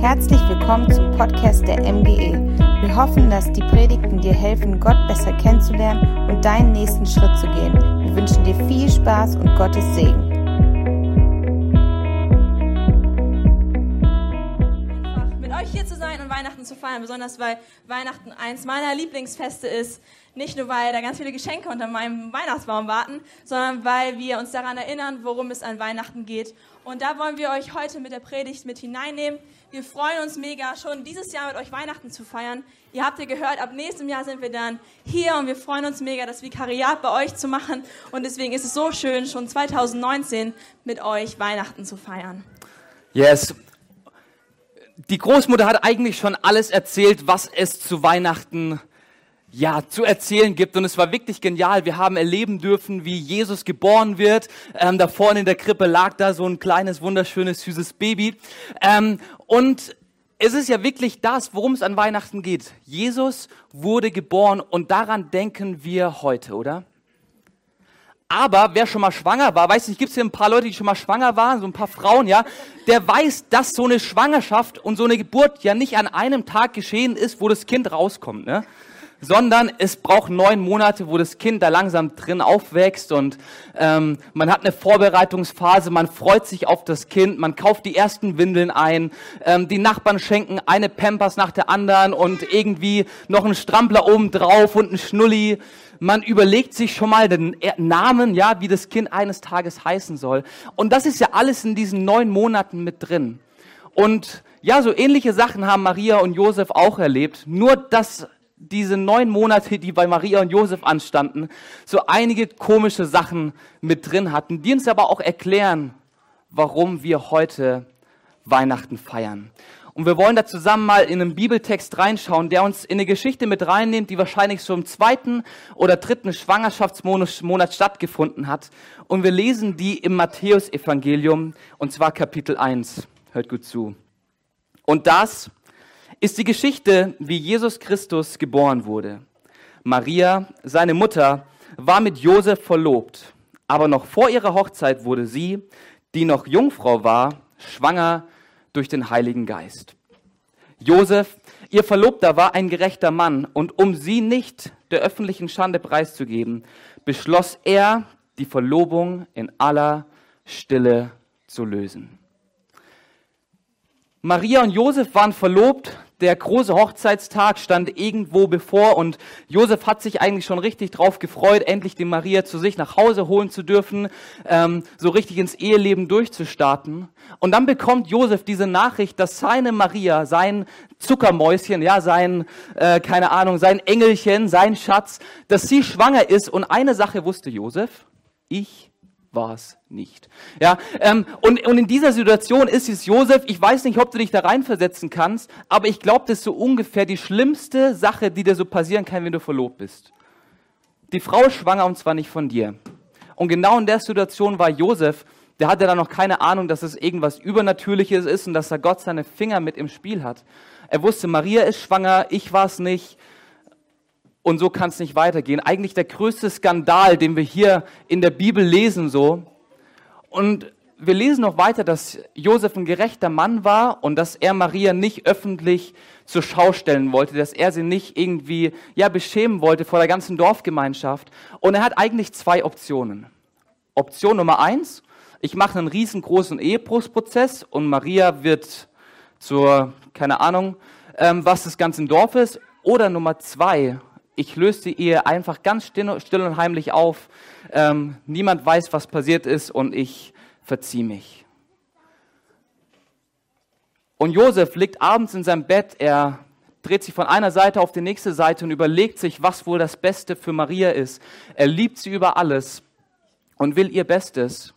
Herzlich willkommen zum Podcast der MGE. Wir hoffen, dass die Predigten dir helfen, Gott besser kennenzulernen und deinen nächsten Schritt zu gehen. Wir wünschen dir viel Spaß und Gottes Segen. einfach mit euch hier zu sein und Weihnachten zu feiern, besonders weil Weihnachten eins meiner Lieblingsfeste ist. Nicht nur, weil da ganz viele Geschenke unter meinem Weihnachtsbaum warten, sondern weil wir uns daran erinnern, worum es an Weihnachten geht. Und da wollen wir euch heute mit der Predigt mit hineinnehmen. Wir freuen uns mega, schon dieses Jahr mit euch Weihnachten zu feiern. Ihr habt ja gehört, ab nächstem Jahr sind wir dann hier und wir freuen uns mega, das Vikariat bei euch zu machen. Und deswegen ist es so schön, schon 2019 mit euch Weihnachten zu feiern. Yes. Die Großmutter hat eigentlich schon alles erzählt, was es zu Weihnachten ja, zu erzählen gibt. Und es war wirklich genial. Wir haben erleben dürfen, wie Jesus geboren wird. Ähm, da vorne in der Krippe lag da so ein kleines, wunderschönes, süßes Baby. Ähm, und es ist ja wirklich das, worum es an Weihnachten geht. Jesus wurde geboren und daran denken wir heute, oder? Aber wer schon mal schwanger war, weiß nicht, gibt es hier ein paar Leute, die schon mal schwanger waren, so ein paar Frauen, ja, der weiß, dass so eine Schwangerschaft und so eine Geburt ja nicht an einem Tag geschehen ist, wo das Kind rauskommt, ne? Sondern es braucht neun Monate, wo das Kind da langsam drin aufwächst und ähm, man hat eine Vorbereitungsphase, man freut sich auf das Kind, man kauft die ersten Windeln ein, ähm, die Nachbarn schenken eine Pampers nach der anderen und irgendwie noch einen Strampler oben drauf und einen Schnulli. Man überlegt sich schon mal den Namen, ja, wie das Kind eines Tages heißen soll. Und das ist ja alles in diesen neun Monaten mit drin. Und ja, so ähnliche Sachen haben Maria und Josef auch erlebt. Nur, dass diese neun Monate, die bei Maria und Josef anstanden, so einige komische Sachen mit drin hatten, die uns aber auch erklären, warum wir heute Weihnachten feiern. Und wir wollen da zusammen mal in einen Bibeltext reinschauen, der uns in eine Geschichte mit reinnimmt, die wahrscheinlich so im zweiten oder dritten Schwangerschaftsmonat stattgefunden hat. Und wir lesen die im Matthäusevangelium, und zwar Kapitel 1. Hört gut zu. Und das ist die Geschichte, wie Jesus Christus geboren wurde. Maria, seine Mutter, war mit Josef verlobt, aber noch vor ihrer Hochzeit wurde sie, die noch Jungfrau war, schwanger durch den Heiligen Geist. Josef, ihr Verlobter, war ein gerechter Mann und um sie nicht der öffentlichen Schande preiszugeben, beschloss er, die Verlobung in aller Stille zu lösen. Maria und Josef waren verlobt, der große Hochzeitstag stand irgendwo bevor und Josef hat sich eigentlich schon richtig drauf gefreut, endlich die Maria zu sich nach Hause holen zu dürfen, ähm, so richtig ins Eheleben durchzustarten. Und dann bekommt Josef diese Nachricht, dass seine Maria, sein Zuckermäuschen, ja, sein, äh, keine Ahnung, sein Engelchen, sein Schatz, dass sie schwanger ist. Und eine Sache wusste Josef, ich war es nicht. Ja, ähm, und, und in dieser Situation ist es Josef, ich weiß nicht, ob du dich da reinversetzen kannst, aber ich glaube, das ist so ungefähr die schlimmste Sache, die dir so passieren kann, wenn du verlobt bist. Die Frau ist schwanger und zwar nicht von dir. Und genau in der Situation war Josef, der hatte da noch keine Ahnung, dass es irgendwas Übernatürliches ist und dass da Gott seine Finger mit im Spiel hat. Er wusste, Maria ist schwanger, ich war es nicht. Und so kann es nicht weitergehen. Eigentlich der größte Skandal, den wir hier in der Bibel lesen, so. Und wir lesen noch weiter, dass Josef ein gerechter Mann war und dass er Maria nicht öffentlich zur Schau stellen wollte, dass er sie nicht irgendwie, ja, beschämen wollte vor der ganzen Dorfgemeinschaft. Und er hat eigentlich zwei Optionen. Option Nummer eins, ich mache einen riesengroßen Ehebruchsprozess und Maria wird zur, keine Ahnung, ähm, was das ganze Dorf ist. Oder Nummer zwei, ich löse die Ehe einfach ganz still und heimlich auf. Ähm, niemand weiß, was passiert ist und ich verziehe mich. Und Josef liegt abends in seinem Bett, er dreht sich von einer Seite auf die nächste Seite und überlegt sich, was wohl das Beste für Maria ist. Er liebt sie über alles und will ihr Bestes.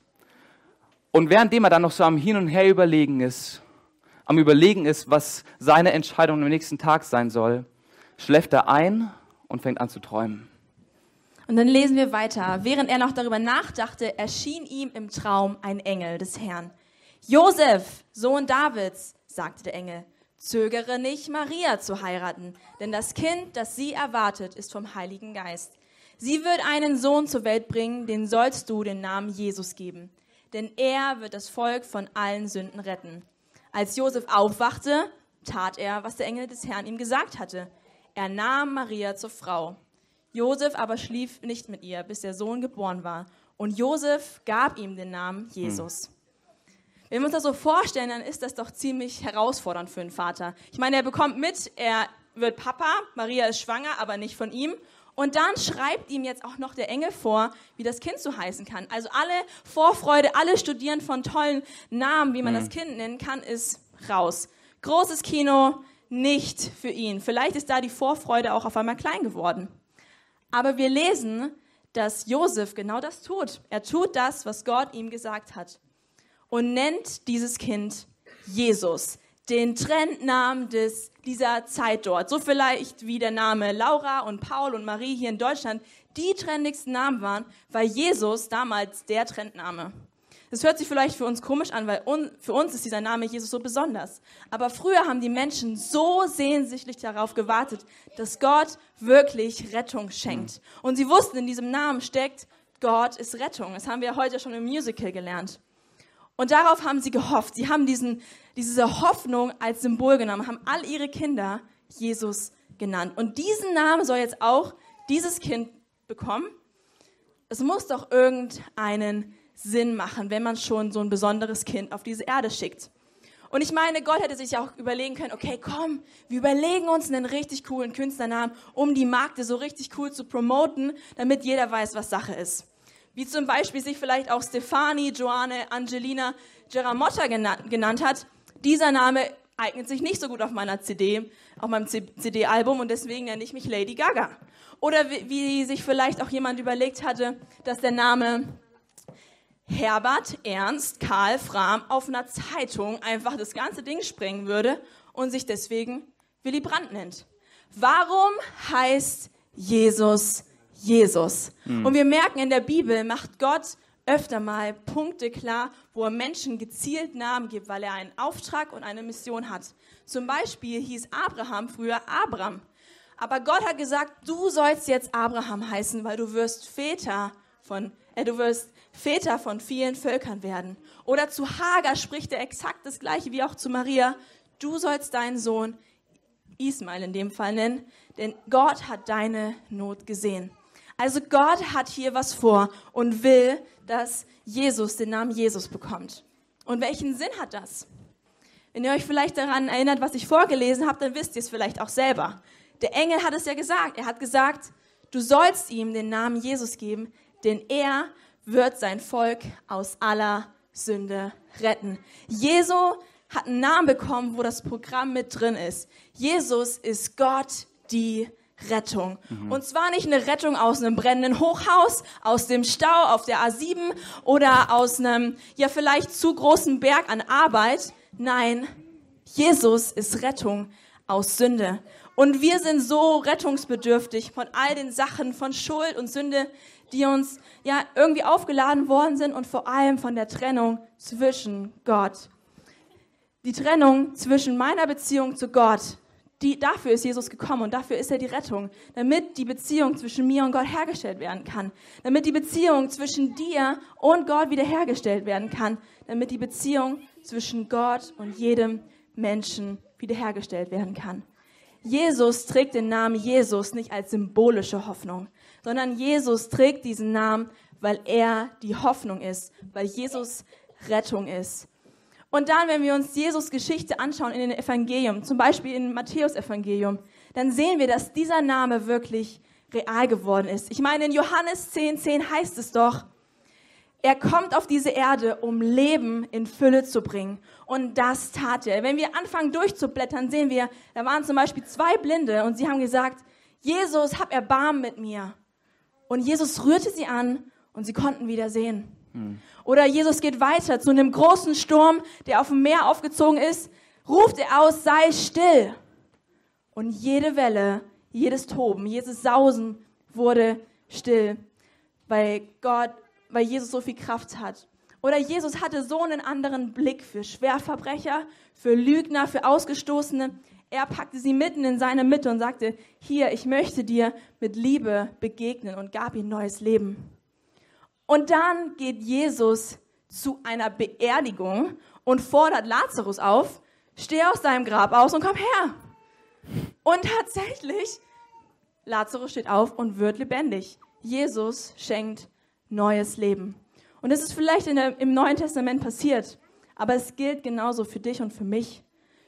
Und währenddem er dann noch so am Hin und Her überlegen ist, am Überlegen ist, was seine Entscheidung am nächsten Tag sein soll, schläft er ein und fängt an zu träumen. Und dann lesen wir weiter. Während er noch darüber nachdachte, erschien ihm im Traum ein Engel des Herrn. Josef, Sohn Davids, sagte der Engel, zögere nicht, Maria zu heiraten, denn das Kind, das sie erwartet, ist vom Heiligen Geist. Sie wird einen Sohn zur Welt bringen, den sollst du den Namen Jesus geben, denn er wird das Volk von allen Sünden retten. Als Josef aufwachte, tat er, was der Engel des Herrn ihm gesagt hatte. Er nahm Maria zur Frau. Josef aber schlief nicht mit ihr, bis der Sohn geboren war. Und Josef gab ihm den Namen Jesus. Hm. Wenn wir uns das so vorstellen, dann ist das doch ziemlich herausfordernd für einen Vater. Ich meine, er bekommt mit, er wird Papa, Maria ist schwanger, aber nicht von ihm. Und dann schreibt ihm jetzt auch noch der Engel vor, wie das Kind so heißen kann. Also alle Vorfreude, alle Studieren von tollen Namen, wie man mhm. das Kind nennen kann, ist raus. Großes Kino, nicht für ihn. Vielleicht ist da die Vorfreude auch auf einmal klein geworden. Aber wir lesen, dass Josef genau das tut. Er tut das, was Gott ihm gesagt hat. Und nennt dieses Kind Jesus den Trendnamen des, dieser Zeit dort. So vielleicht wie der Name Laura und Paul und Marie hier in Deutschland die trendigsten Namen waren, weil Jesus damals der Trendname. Das hört sich vielleicht für uns komisch an, weil un, für uns ist dieser Name Jesus so besonders. Aber früher haben die Menschen so sehnsüchtig darauf gewartet, dass Gott wirklich Rettung schenkt. Und sie wussten, in diesem Namen steckt, Gott ist Rettung. Das haben wir heute schon im Musical gelernt. Und darauf haben sie gehofft. Sie haben diesen, diese Hoffnung als Symbol genommen, haben all ihre Kinder Jesus genannt. Und diesen Namen soll jetzt auch dieses Kind bekommen. Es muss doch irgendeinen Sinn machen, wenn man schon so ein besonderes Kind auf diese Erde schickt. Und ich meine, Gott hätte sich auch überlegen können, okay, komm, wir überlegen uns einen richtig coolen Künstlernamen, um die Markte so richtig cool zu promoten, damit jeder weiß, was Sache ist wie zum Beispiel sich vielleicht auch Stefani, Joanne, Angelina Geramotta genannt hat, dieser Name eignet sich nicht so gut auf meiner CD, auf meinem CD-Album und deswegen nenne ich mich Lady Gaga. Oder wie, wie sich vielleicht auch jemand überlegt hatte, dass der Name Herbert Ernst Karl Fram auf einer Zeitung einfach das ganze Ding sprengen würde und sich deswegen Willy Brandt nennt. Warum heißt Jesus Jesus. Mhm. Und wir merken, in der Bibel macht Gott öfter mal Punkte klar, wo er Menschen gezielt Namen gibt, weil er einen Auftrag und eine Mission hat. Zum Beispiel hieß Abraham früher Abram. Aber Gott hat gesagt, du sollst jetzt Abraham heißen, weil du wirst Väter von, du wirst Väter von vielen Völkern werden. Oder zu Hagar spricht er exakt das Gleiche wie auch zu Maria. Du sollst deinen Sohn Ismail in dem Fall nennen, denn Gott hat deine Not gesehen. Also Gott hat hier was vor und will, dass Jesus den Namen Jesus bekommt. Und welchen Sinn hat das? Wenn ihr euch vielleicht daran erinnert, was ich vorgelesen habe, dann wisst ihr es vielleicht auch selber. Der Engel hat es ja gesagt. Er hat gesagt, du sollst ihm den Namen Jesus geben, denn er wird sein Volk aus aller Sünde retten. Jesu hat einen Namen bekommen, wo das Programm mit drin ist. Jesus ist Gott, die Rettung. Mhm. Und zwar nicht eine Rettung aus einem brennenden Hochhaus, aus dem Stau auf der A7 oder aus einem, ja vielleicht zu großen Berg an Arbeit. Nein, Jesus ist Rettung aus Sünde. Und wir sind so rettungsbedürftig von all den Sachen von Schuld und Sünde, die uns ja irgendwie aufgeladen worden sind und vor allem von der Trennung zwischen Gott. Die Trennung zwischen meiner Beziehung zu Gott die, dafür ist Jesus gekommen und dafür ist er die Rettung, damit die Beziehung zwischen mir und Gott hergestellt werden kann, damit die Beziehung zwischen dir und Gott wiederhergestellt werden kann, damit die Beziehung zwischen Gott und jedem Menschen wiederhergestellt werden kann. Jesus trägt den Namen Jesus nicht als symbolische Hoffnung, sondern Jesus trägt diesen Namen, weil er die Hoffnung ist, weil Jesus Rettung ist. Und dann, wenn wir uns Jesus Geschichte anschauen in den Evangelium, zum Beispiel in Matthäus Evangelium, dann sehen wir, dass dieser Name wirklich real geworden ist. Ich meine, in Johannes 10, 10 heißt es doch, er kommt auf diese Erde, um Leben in Fülle zu bringen. Und das tat er. Wenn wir anfangen durchzublättern, sehen wir, da waren zum Beispiel zwei Blinde und sie haben gesagt, Jesus, hab Erbarmen mit mir. Und Jesus rührte sie an und sie konnten wieder sehen. Hm. Oder Jesus geht weiter zu einem großen Sturm, der auf dem Meer aufgezogen ist, ruft er aus, sei still. Und jede Welle, jedes Toben, jedes Sausen wurde still, weil Gott, weil Jesus so viel Kraft hat. Oder Jesus hatte so einen anderen Blick für Schwerverbrecher, für Lügner, für Ausgestoßene. Er packte sie mitten in seine Mitte und sagte, hier, ich möchte dir mit Liebe begegnen und gab ihm neues Leben. Und dann geht Jesus zu einer Beerdigung und fordert Lazarus auf, steh aus deinem Grab aus und komm her. Und tatsächlich, Lazarus steht auf und wird lebendig. Jesus schenkt neues Leben. Und es ist vielleicht der, im Neuen Testament passiert, aber es gilt genauso für dich und für mich.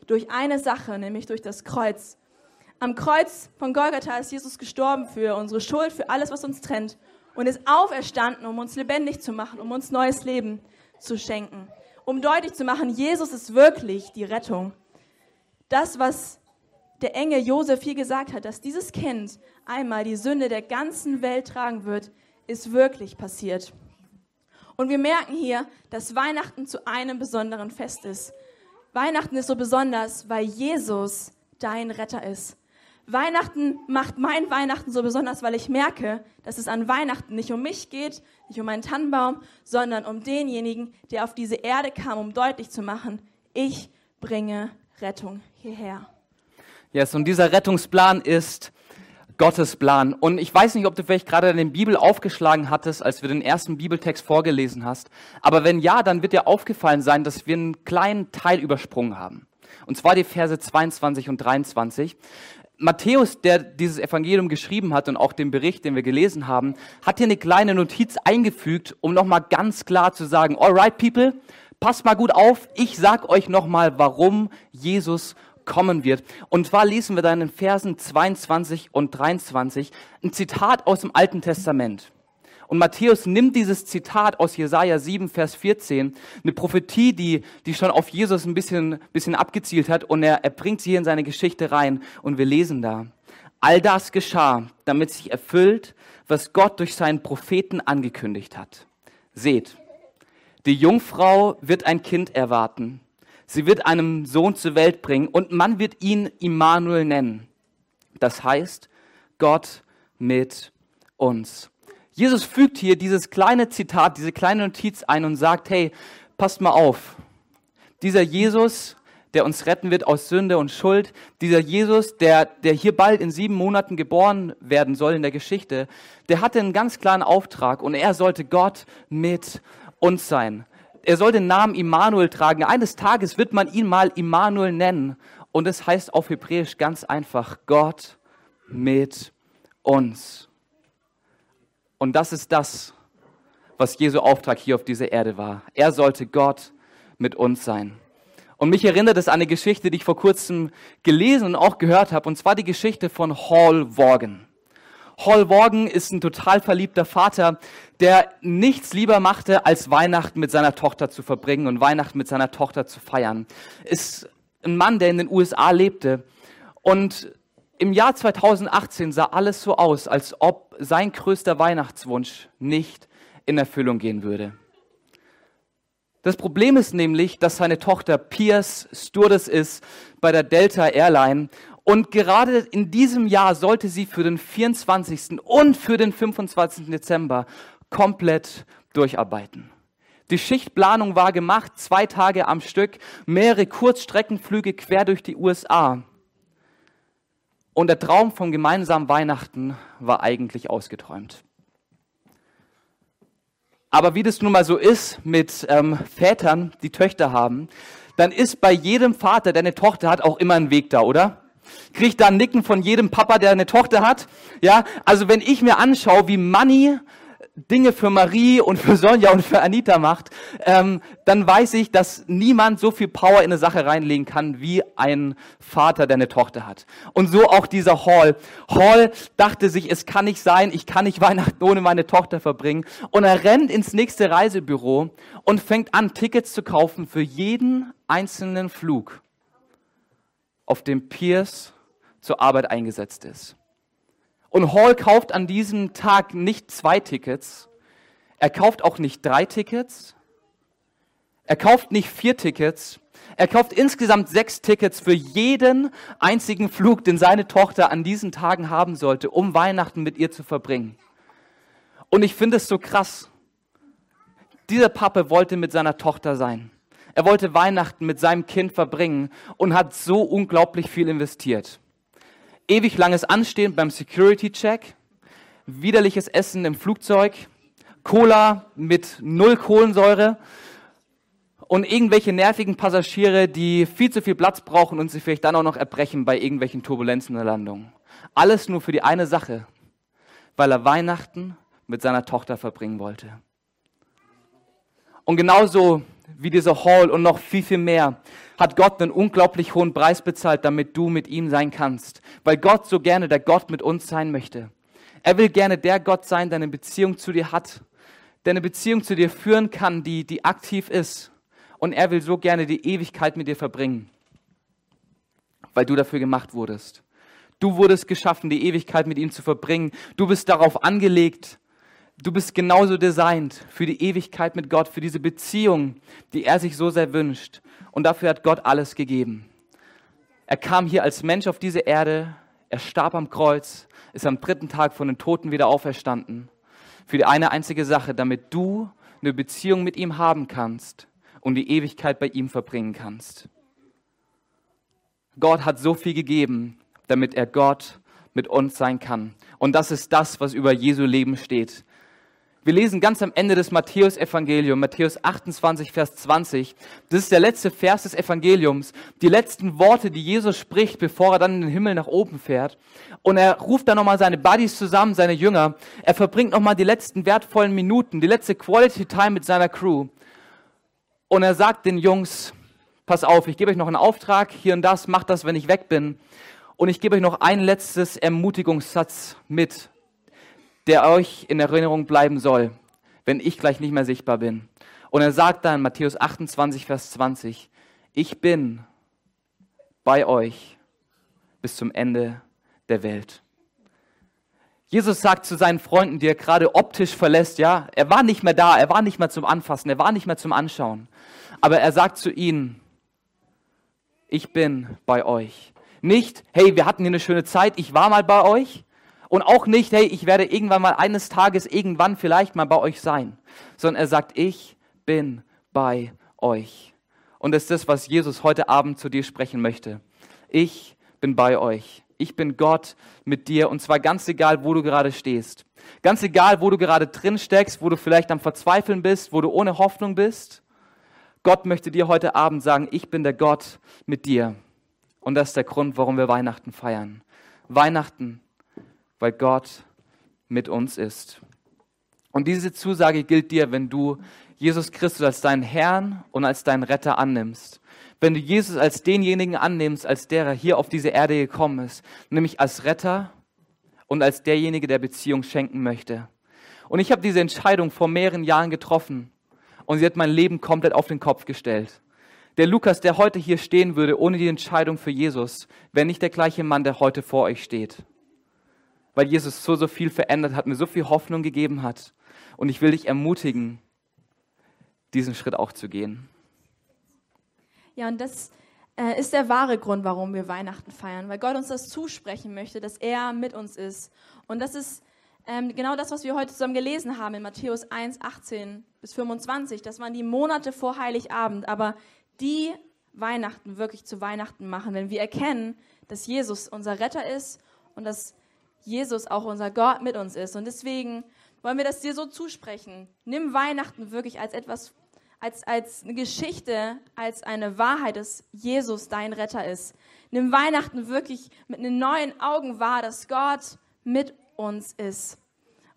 Durch eine Sache, nämlich durch das Kreuz. Am Kreuz von Golgatha ist Jesus gestorben für unsere Schuld, für alles, was uns trennt und ist auferstanden, um uns lebendig zu machen, um uns neues Leben zu schenken. Um deutlich zu machen, Jesus ist wirklich die Rettung. Das, was der Engel Josef hier gesagt hat, dass dieses Kind einmal die Sünde der ganzen Welt tragen wird, ist wirklich passiert. Und wir merken hier, dass Weihnachten zu einem besonderen Fest ist. Weihnachten ist so besonders, weil Jesus dein Retter ist. Weihnachten macht mein Weihnachten so besonders, weil ich merke, dass es an Weihnachten nicht um mich geht, nicht um meinen Tannenbaum, sondern um denjenigen, der auf diese Erde kam, um deutlich zu machen, ich bringe Rettung hierher. Yes, und dieser Rettungsplan ist Gottes Plan. Und ich weiß nicht, ob du vielleicht gerade deine Bibel aufgeschlagen hattest, als wir den ersten Bibeltext vorgelesen hast. Aber wenn ja, dann wird dir aufgefallen sein, dass wir einen kleinen Teil übersprungen haben. Und zwar die Verse 22 und 23. Matthäus, der dieses Evangelium geschrieben hat und auch den Bericht, den wir gelesen haben, hat hier eine kleine Notiz eingefügt, um nochmal ganz klar zu sagen, alright people, passt mal gut auf, ich sag euch nochmal, warum Jesus kommen wird. Und zwar lesen wir dann in Versen 22 und 23 ein Zitat aus dem Alten Testament. Und Matthäus nimmt dieses Zitat aus Jesaja 7, Vers 14, eine Prophetie, die, die schon auf Jesus ein bisschen, bisschen abgezielt hat, und er, er bringt sie hier in seine Geschichte rein. Und wir lesen da. All das geschah, damit sich erfüllt, was Gott durch seinen Propheten angekündigt hat. Seht, die Jungfrau wird ein Kind erwarten. Sie wird einen Sohn zur Welt bringen und man wird ihn Immanuel nennen. Das heißt, Gott mit uns. Jesus fügt hier dieses kleine Zitat, diese kleine Notiz ein und sagt, hey, passt mal auf. Dieser Jesus, der uns retten wird aus Sünde und Schuld, dieser Jesus, der, der hier bald in sieben Monaten geboren werden soll in der Geschichte, der hatte einen ganz klaren Auftrag und er sollte Gott mit uns sein. Er soll den Namen Immanuel tragen. Eines Tages wird man ihn mal Immanuel nennen. Und es heißt auf Hebräisch ganz einfach, Gott mit uns. Und das ist das, was Jesu Auftrag hier auf dieser Erde war. Er sollte Gott mit uns sein. Und mich erinnert es an eine Geschichte, die ich vor kurzem gelesen und auch gehört habe, und zwar die Geschichte von Hall Morgan. Hall Morgan ist ein total verliebter Vater, der nichts lieber machte, als Weihnachten mit seiner Tochter zu verbringen und Weihnachten mit seiner Tochter zu feiern. Ist ein Mann, der in den USA lebte und im Jahr 2018 sah alles so aus, als ob sein größter Weihnachtswunsch nicht in Erfüllung gehen würde. Das Problem ist nämlich, dass seine Tochter Pierce Stewardess ist bei der Delta Airline und gerade in diesem Jahr sollte sie für den 24. und für den 25. Dezember komplett durcharbeiten. Die Schichtplanung war gemacht, zwei Tage am Stück, mehrere Kurzstreckenflüge quer durch die USA. Und der Traum vom gemeinsamen Weihnachten war eigentlich ausgeträumt. Aber wie das nun mal so ist mit ähm, Vätern, die Töchter haben, dann ist bei jedem Vater, der eine Tochter hat, auch immer ein Weg da, oder? Kriegt da ein Nicken von jedem Papa, der eine Tochter hat? Ja, also wenn ich mir anschaue, wie Manny Dinge für Marie und für Sonja und für Anita macht, ähm, dann weiß ich, dass niemand so viel Power in eine Sache reinlegen kann wie ein Vater, der eine Tochter hat. Und so auch dieser Hall. Hall dachte sich, es kann nicht sein, ich kann nicht Weihnachten ohne meine Tochter verbringen. Und er rennt ins nächste Reisebüro und fängt an, Tickets zu kaufen für jeden einzelnen Flug, auf dem Pierce zur Arbeit eingesetzt ist. Und Hall kauft an diesem Tag nicht zwei Tickets. Er kauft auch nicht drei Tickets. Er kauft nicht vier Tickets. Er kauft insgesamt sechs Tickets für jeden einzigen Flug, den seine Tochter an diesen Tagen haben sollte, um Weihnachten mit ihr zu verbringen. Und ich finde es so krass. Dieser Papa wollte mit seiner Tochter sein. Er wollte Weihnachten mit seinem Kind verbringen und hat so unglaublich viel investiert ewig langes Anstehen beim Security-Check, widerliches Essen im Flugzeug, Cola mit null Kohlensäure und irgendwelche nervigen Passagiere, die viel zu viel Platz brauchen und sich vielleicht dann auch noch erbrechen bei irgendwelchen Turbulenzen der Landung. Alles nur für die eine Sache, weil er Weihnachten mit seiner Tochter verbringen wollte. Und genauso wie dieser Hall und noch viel, viel mehr hat Gott einen unglaublich hohen Preis bezahlt, damit du mit ihm sein kannst. Weil Gott so gerne der Gott mit uns sein möchte. Er will gerne der Gott sein, der eine Beziehung zu dir hat, der eine Beziehung zu dir führen kann, die, die aktiv ist. Und er will so gerne die Ewigkeit mit dir verbringen, weil du dafür gemacht wurdest. Du wurdest geschaffen, die Ewigkeit mit ihm zu verbringen. Du bist darauf angelegt, Du bist genauso designt für die Ewigkeit mit Gott, für diese Beziehung, die er sich so sehr wünscht. Und dafür hat Gott alles gegeben. Er kam hier als Mensch auf diese Erde, er starb am Kreuz, ist am dritten Tag von den Toten wieder auferstanden. Für die eine einzige Sache, damit du eine Beziehung mit ihm haben kannst und die Ewigkeit bei ihm verbringen kannst. Gott hat so viel gegeben, damit er Gott mit uns sein kann. Und das ist das, was über Jesu Leben steht. Wir lesen ganz am Ende des Matthäus-Evangeliums, Matthäus 28, Vers 20. Das ist der letzte Vers des Evangeliums. Die letzten Worte, die Jesus spricht, bevor er dann in den Himmel nach oben fährt. Und er ruft dann nochmal seine Buddies zusammen, seine Jünger. Er verbringt nochmal die letzten wertvollen Minuten, die letzte Quality Time mit seiner Crew. Und er sagt den Jungs, pass auf, ich gebe euch noch einen Auftrag, hier und das, macht das, wenn ich weg bin. Und ich gebe euch noch ein letztes Ermutigungssatz mit der euch in Erinnerung bleiben soll, wenn ich gleich nicht mehr sichtbar bin. Und er sagt dann, Matthäus 28, Vers 20, ich bin bei euch bis zum Ende der Welt. Jesus sagt zu seinen Freunden, die er gerade optisch verlässt, ja, er war nicht mehr da, er war nicht mehr zum Anfassen, er war nicht mehr zum Anschauen. Aber er sagt zu ihnen, ich bin bei euch. Nicht, hey, wir hatten hier eine schöne Zeit, ich war mal bei euch, und auch nicht, hey, ich werde irgendwann mal eines Tages irgendwann vielleicht mal bei euch sein, sondern er sagt, ich bin bei euch. Und das ist das, was Jesus heute Abend zu dir sprechen möchte. Ich bin bei euch. Ich bin Gott mit dir und zwar ganz egal, wo du gerade stehst. Ganz egal, wo du gerade drin steckst, wo du vielleicht am Verzweifeln bist, wo du ohne Hoffnung bist. Gott möchte dir heute Abend sagen, ich bin der Gott mit dir. Und das ist der Grund, warum wir Weihnachten feiern. Weihnachten weil Gott mit uns ist. Und diese Zusage gilt dir, wenn du Jesus Christus als deinen Herrn und als deinen Retter annimmst. Wenn du Jesus als denjenigen annimmst, als der er hier auf diese Erde gekommen ist, nämlich als Retter und als derjenige, der Beziehung schenken möchte. Und ich habe diese Entscheidung vor mehreren Jahren getroffen und sie hat mein Leben komplett auf den Kopf gestellt. Der Lukas, der heute hier stehen würde, ohne die Entscheidung für Jesus, wäre nicht der gleiche Mann, der heute vor euch steht weil Jesus so, so viel verändert hat, mir so viel Hoffnung gegeben hat. Und ich will dich ermutigen, diesen Schritt auch zu gehen. Ja, und das äh, ist der wahre Grund, warum wir Weihnachten feiern, weil Gott uns das zusprechen möchte, dass er mit uns ist. Und das ist ähm, genau das, was wir heute zusammen gelesen haben in Matthäus 1, 18 bis 25. Das waren die Monate vor Heiligabend, aber die Weihnachten wirklich zu Weihnachten machen, wenn wir erkennen, dass Jesus unser Retter ist und dass Jesus auch unser Gott mit uns ist. Und deswegen wollen wir das dir so zusprechen. Nimm Weihnachten wirklich als etwas, als, als eine Geschichte, als eine Wahrheit, dass Jesus dein Retter ist. Nimm Weihnachten wirklich mit den neuen Augen wahr, dass Gott mit uns ist.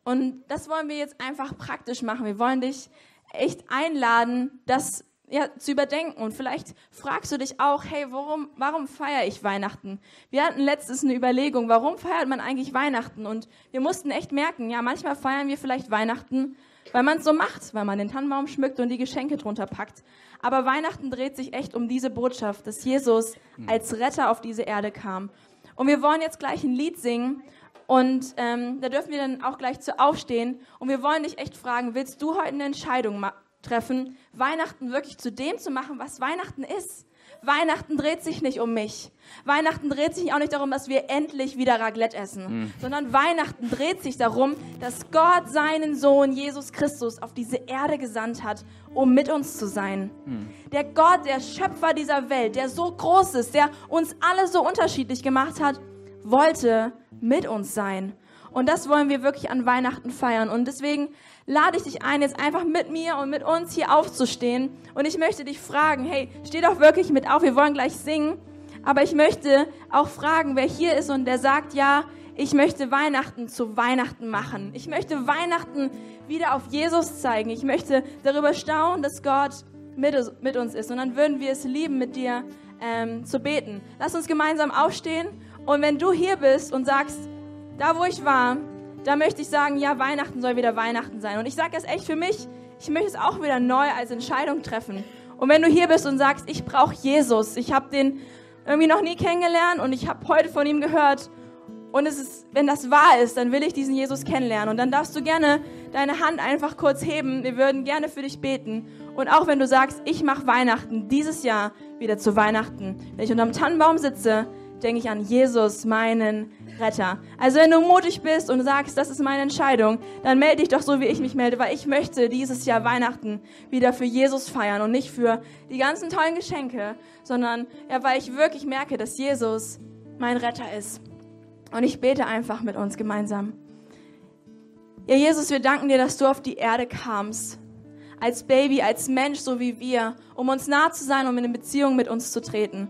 Und das wollen wir jetzt einfach praktisch machen. Wir wollen dich echt einladen, das ja, zu überdenken. Und vielleicht fragst du dich auch, hey, warum, warum feiere ich Weihnachten? Wir hatten letztens eine Überlegung, warum feiert man eigentlich Weihnachten? Und wir mussten echt merken, ja, manchmal feiern wir vielleicht Weihnachten, weil man es so macht, weil man den Tannenbaum schmückt und die Geschenke drunter packt. Aber Weihnachten dreht sich echt um diese Botschaft, dass Jesus als Retter auf diese Erde kam. Und wir wollen jetzt gleich ein Lied singen. Und ähm, da dürfen wir dann auch gleich zu aufstehen. Und wir wollen dich echt fragen, willst du heute eine Entscheidung machen? Treffen, Weihnachten wirklich zu dem zu machen, was Weihnachten ist. Weihnachten dreht sich nicht um mich. Weihnachten dreht sich auch nicht darum, dass wir endlich wieder Raclette essen, mhm. sondern Weihnachten dreht sich darum, dass Gott seinen Sohn Jesus Christus auf diese Erde gesandt hat, um mit uns zu sein. Mhm. Der Gott, der Schöpfer dieser Welt, der so groß ist, der uns alle so unterschiedlich gemacht hat, wollte mit uns sein. Und das wollen wir wirklich an Weihnachten feiern. Und deswegen lade ich dich ein, jetzt einfach mit mir und mit uns hier aufzustehen. Und ich möchte dich fragen, hey, steh doch wirklich mit auf, wir wollen gleich singen. Aber ich möchte auch fragen, wer hier ist und der sagt, ja, ich möchte Weihnachten zu Weihnachten machen. Ich möchte Weihnachten wieder auf Jesus zeigen. Ich möchte darüber staunen, dass Gott mit, uns ist. Und dann würden wir es lieben, mit dir ähm, zu beten. Lass uns gemeinsam aufstehen. Und wenn du hier bist und sagst, da wo ich war, da möchte ich sagen, ja, Weihnachten soll wieder Weihnachten sein. Und ich sage das echt für mich, ich möchte es auch wieder neu als Entscheidung treffen. Und wenn du hier bist und sagst, ich brauche Jesus, ich habe den irgendwie noch nie kennengelernt und ich habe heute von ihm gehört und es ist, wenn das wahr ist, dann will ich diesen Jesus kennenlernen. Und dann darfst du gerne deine Hand einfach kurz heben. Wir würden gerne für dich beten. Und auch wenn du sagst, ich mache Weihnachten dieses Jahr wieder zu Weihnachten. Wenn ich unterm Tannenbaum sitze, denke ich an Jesus, meinen Retter. Also wenn du mutig bist und sagst, das ist meine Entscheidung, dann melde dich doch so, wie ich mich melde, weil ich möchte dieses Jahr Weihnachten wieder für Jesus feiern und nicht für die ganzen tollen Geschenke, sondern ja, weil ich wirklich merke, dass Jesus mein Retter ist. Und ich bete einfach mit uns gemeinsam. Ja, Jesus, wir danken dir, dass du auf die Erde kamst. Als Baby, als Mensch, so wie wir, um uns nah zu sein, um in eine Beziehung mit uns zu treten.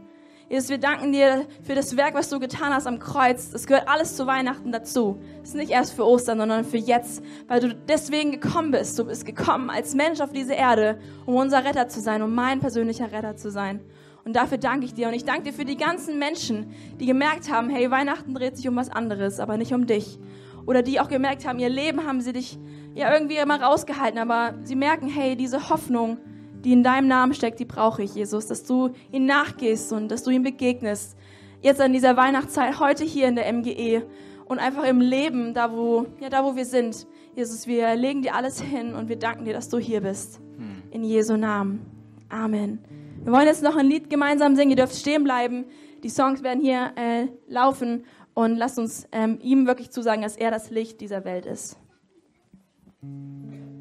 Jesus, wir danken dir für das Werk, was du getan hast am Kreuz. Das gehört alles zu Weihnachten dazu. Das ist nicht erst für Ostern, sondern für jetzt, weil du deswegen gekommen bist. Du bist gekommen als Mensch auf diese Erde, um unser Retter zu sein, um mein persönlicher Retter zu sein. Und dafür danke ich dir. Und ich danke dir für die ganzen Menschen, die gemerkt haben, hey, Weihnachten dreht sich um was anderes, aber nicht um dich. Oder die auch gemerkt haben, ihr Leben haben sie dich ja irgendwie immer rausgehalten, aber sie merken, hey, diese Hoffnung, die in deinem Namen steckt, die brauche ich, Jesus, dass du ihm nachgehst und dass du ihm begegnest. Jetzt an dieser Weihnachtszeit, heute hier in der MGE und einfach im Leben, da wo, ja, da wo wir sind. Jesus, wir legen dir alles hin und wir danken dir, dass du hier bist. Hm. In Jesu Namen. Amen. Wir wollen jetzt noch ein Lied gemeinsam singen. Ihr dürft stehen bleiben. Die Songs werden hier äh, laufen und lasst uns ähm, ihm wirklich zusagen, dass er das Licht dieser Welt ist.